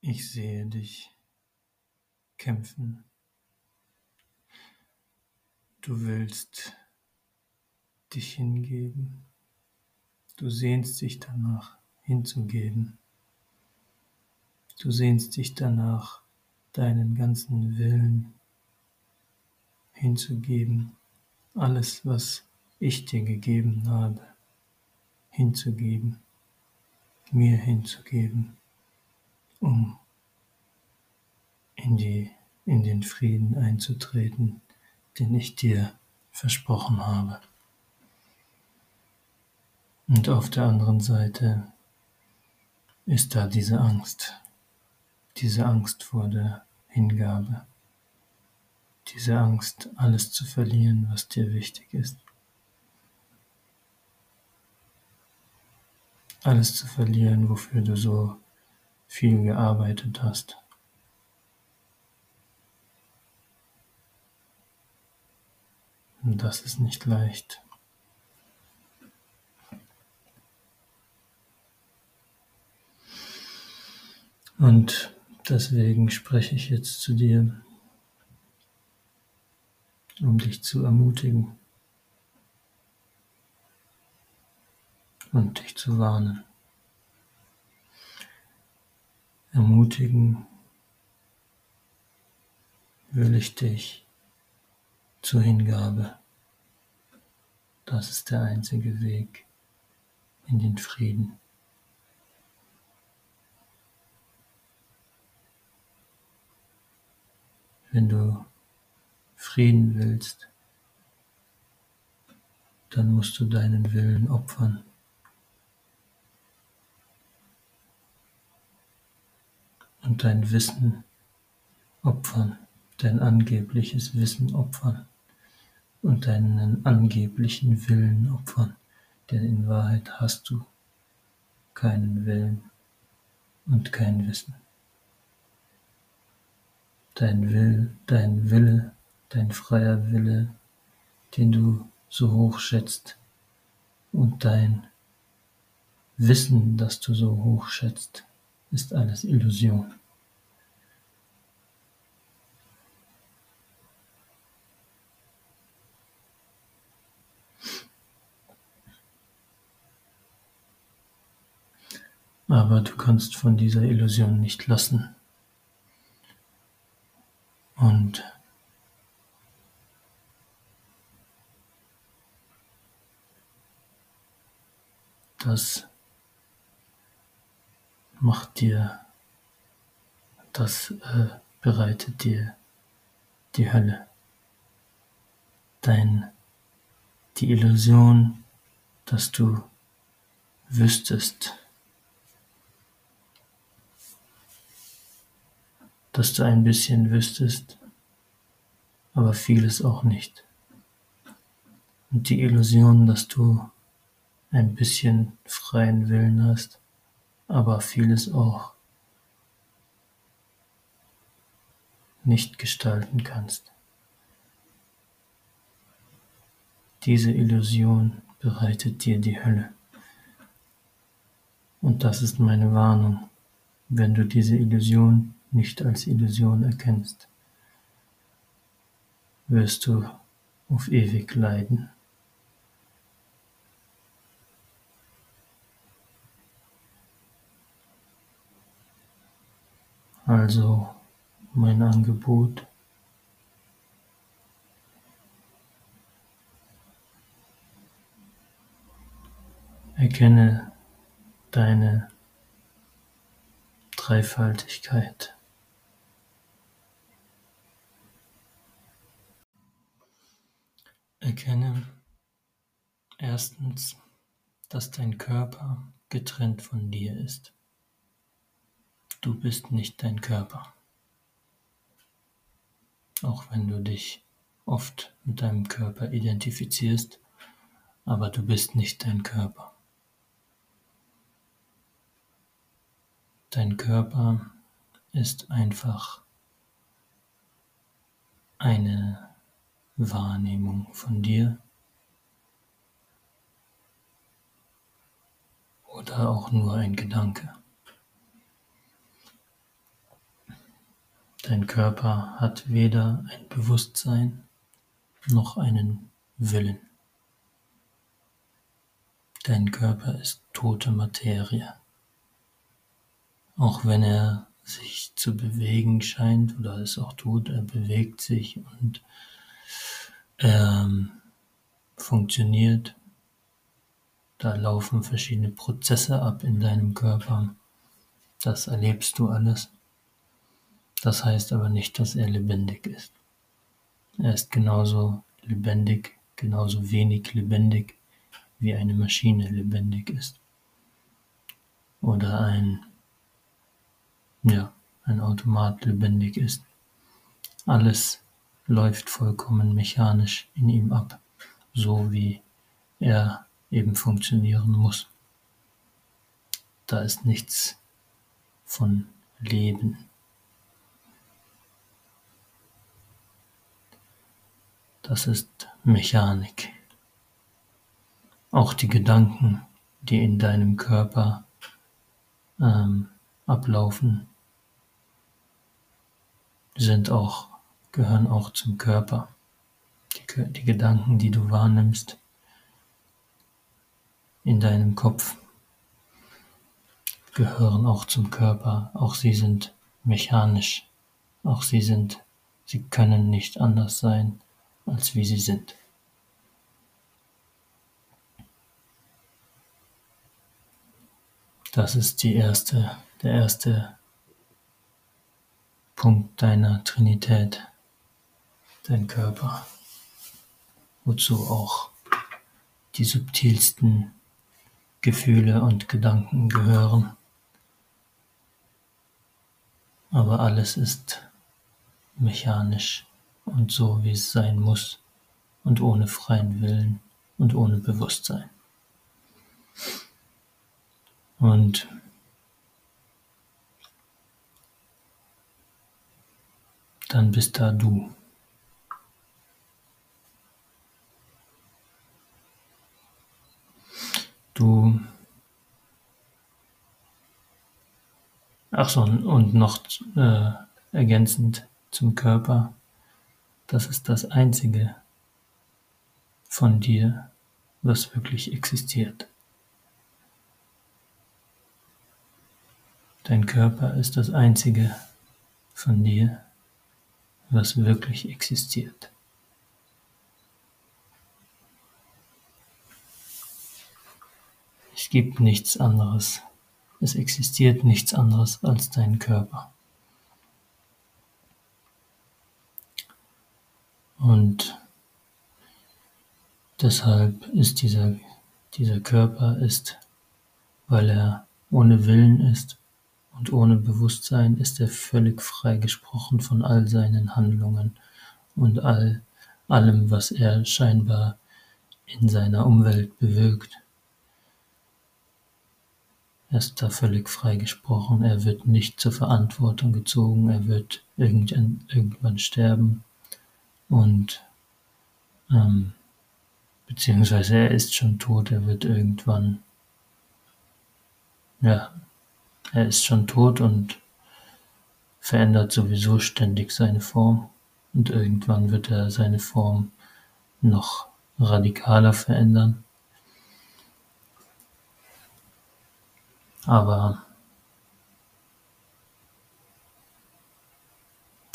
Ich sehe dich kämpfen. Du willst dich hingeben. Du sehnst dich danach hinzugeben. Du sehnst dich danach, deinen ganzen Willen hinzugeben, alles, was ich dir gegeben habe, hinzugeben, mir hinzugeben, um in, die, in den Frieden einzutreten, den ich dir versprochen habe. Und auf der anderen Seite ist da diese Angst, diese Angst vor der Hingabe, diese Angst, alles zu verlieren, was dir wichtig ist. Alles zu verlieren, wofür du so viel gearbeitet hast. Und das ist nicht leicht. Und deswegen spreche ich jetzt zu dir, um dich zu ermutigen und dich zu warnen. Ermutigen will ich dich zur Hingabe. Das ist der einzige Weg in den Frieden. Wenn du Frieden willst, dann musst du deinen Willen opfern. Und dein Wissen opfern, dein angebliches Wissen opfern und deinen angeblichen Willen opfern, denn in Wahrheit hast du keinen Willen und kein Wissen. Dein Will, dein Wille, dein freier Wille, den du so hoch schätzt, und dein Wissen, das du so hoch schätzt, ist alles Illusion. Aber du kannst von dieser Illusion nicht lassen. Und das macht dir, das äh, bereitet dir die Hölle. Dein, die Illusion, dass du wüsstest, dass du ein bisschen wüsstest, aber vieles auch nicht. Und die Illusion, dass du ein bisschen freien Willen hast, aber vieles auch nicht gestalten kannst. Diese Illusion bereitet dir die Hölle. Und das ist meine Warnung, wenn du diese Illusion nicht als Illusion erkennst, wirst du auf ewig leiden. Also mein Angebot. Erkenne deine Dreifaltigkeit. Erkenne erstens, dass dein Körper getrennt von dir ist. Du bist nicht dein Körper. Auch wenn du dich oft mit deinem Körper identifizierst, aber du bist nicht dein Körper. Dein Körper ist einfach eine Wahrnehmung von dir. oder auch nur ein Gedanke. Dein Körper hat weder ein Bewusstsein noch einen Willen. Dein Körper ist tote Materie. Auch wenn er sich zu bewegen scheint oder es auch tut, er bewegt sich und ähm, funktioniert. Da laufen verschiedene Prozesse ab in deinem Körper. Das erlebst du alles. Das heißt aber nicht, dass er lebendig ist. Er ist genauso lebendig, genauso wenig lebendig, wie eine Maschine lebendig ist. Oder ein, ja, ein Automat lebendig ist. Alles läuft vollkommen mechanisch in ihm ab, so wie er eben funktionieren muss. Da ist nichts von Leben. Das ist Mechanik. Auch die Gedanken, die in deinem Körper ähm, ablaufen, sind auch, gehören auch zum Körper. Die, die Gedanken, die du wahrnimmst in deinem Kopf, gehören auch zum Körper. Auch sie sind mechanisch. Auch sie sind, sie können nicht anders sein als wie sie sind. Das ist die erste, der erste Punkt deiner Trinität, dein Körper, wozu auch die subtilsten Gefühle und Gedanken gehören. Aber alles ist mechanisch und so, wie es sein muss und ohne freien Willen und ohne Bewusstsein. Und dann bist da du. Du. Ach so, und noch äh, ergänzend zum Körper. Das ist das Einzige von dir, was wirklich existiert. Dein Körper ist das Einzige von dir, was wirklich existiert. Es gibt nichts anderes. Es existiert nichts anderes als dein Körper. Und deshalb ist dieser, dieser Körper ist, weil er ohne Willen ist und ohne Bewusstsein ist er völlig freigesprochen von all seinen Handlungen und all, allem, was er scheinbar in seiner Umwelt bewirkt. Er ist da völlig freigesprochen, er wird nicht zur Verantwortung gezogen, er wird irgendwann sterben. Und ähm, beziehungsweise er ist schon tot, er wird irgendwann, ja, er ist schon tot und verändert sowieso ständig seine Form. Und irgendwann wird er seine Form noch radikaler verändern. Aber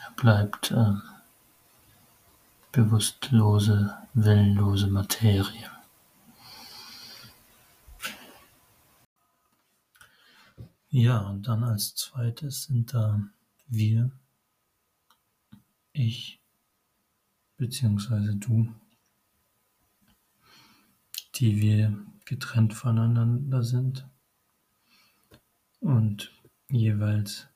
er bleibt äh, bewusstlose, willenlose Materie. Ja, und dann als zweites sind da wir, ich beziehungsweise du, die wir getrennt voneinander sind und jeweils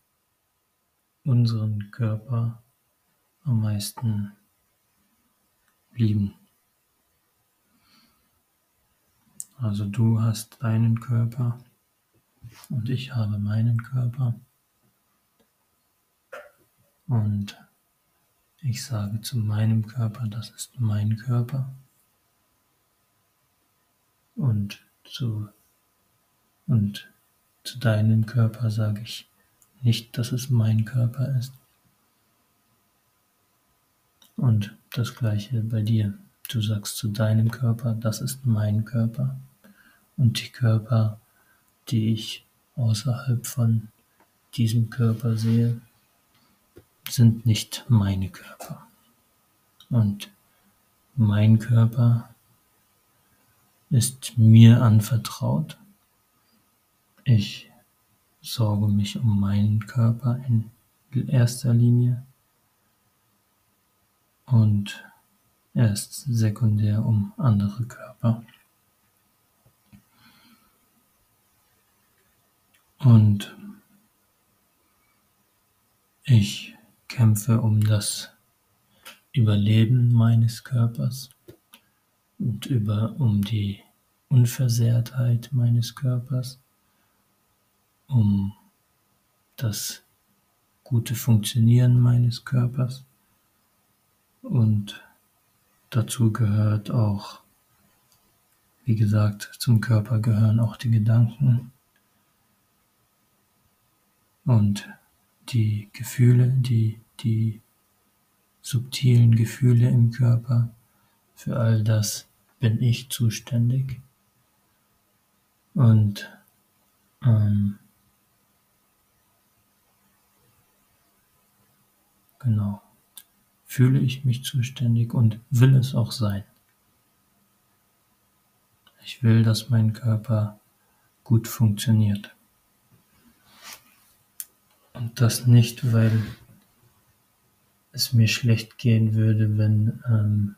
unseren Körper am meisten lieben. Also du hast deinen Körper und ich habe meinen Körper. Und ich sage zu meinem Körper, das ist mein Körper. Und zu Und zu deinem Körper sage ich nicht, dass es mein Körper ist. Und das gleiche bei dir. Du sagst zu deinem Körper, das ist mein Körper. Und die Körper, die ich außerhalb von diesem Körper sehe, sind nicht meine Körper. Und mein Körper ist mir anvertraut. Ich sorge mich um meinen Körper in erster Linie und erst sekundär um andere Körper. Und ich kämpfe um das Überleben meines Körpers und über, um die Unversehrtheit meines Körpers, um das gute Funktionieren meines Körpers und dazu gehört auch, wie gesagt, zum Körper gehören auch die Gedanken und die Gefühle, die, die subtilen Gefühle im Körper. Für all das bin ich zuständig. Und ähm, genau fühle ich mich zuständig und will es auch sein. Ich will, dass mein Körper gut funktioniert. Und das nicht, weil es mir schlecht gehen würde, wenn ähm,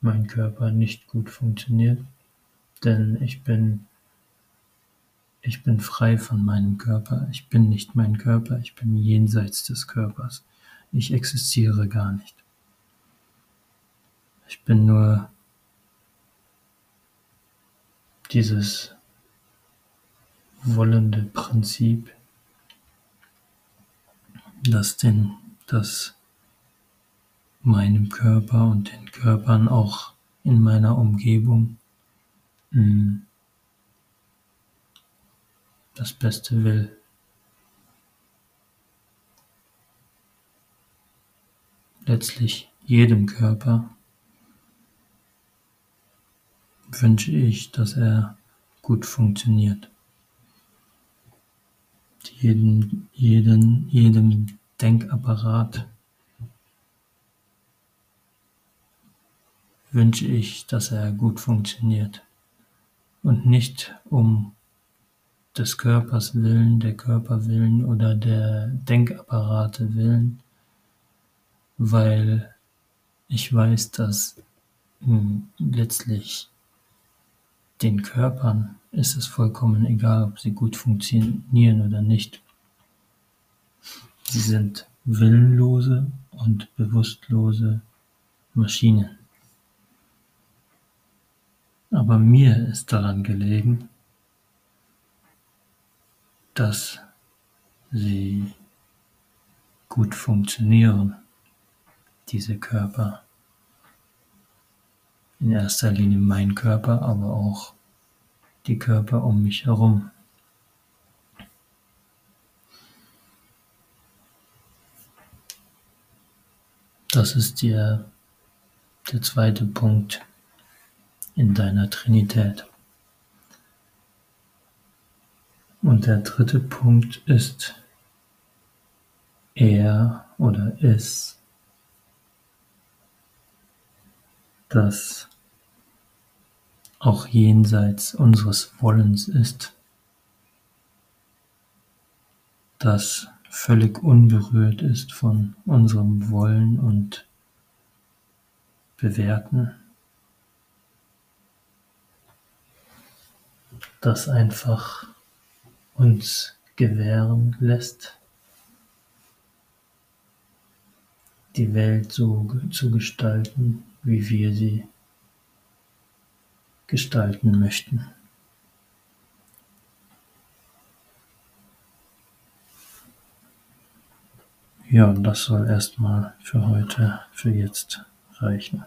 mein Körper nicht gut funktioniert, denn ich bin ich bin frei von meinem Körper, ich bin nicht mein Körper, ich bin jenseits des Körpers. Ich existiere gar nicht. Ich bin nur dieses wollende Prinzip, das den, das meinem Körper und den Körpern auch in meiner Umgebung hm, das Beste will. Letztlich jedem Körper, wünsche ich, dass er gut funktioniert. Jeden, jeden, jedem Denkapparat wünsche ich, dass er gut funktioniert und nicht um des Körpers willen, der Körper willen oder der Denkapparate willen, weil ich weiß, dass hm, letztlich den Körpern ist es vollkommen egal, ob sie gut funktionieren oder nicht. Sie sind willenlose und bewusstlose Maschinen. Aber mir ist daran gelegen, dass sie gut funktionieren diese Körper. In erster Linie mein Körper, aber auch die Körper um mich herum. Das ist der, der zweite Punkt in deiner Trinität. Und der dritte Punkt ist er oder ist das auch jenseits unseres Wollens ist, das völlig unberührt ist von unserem Wollen und Bewerten, das einfach uns gewähren lässt, die Welt so zu gestalten, wie wir sie gestalten möchten. Ja, das soll erstmal für heute, für jetzt reichen.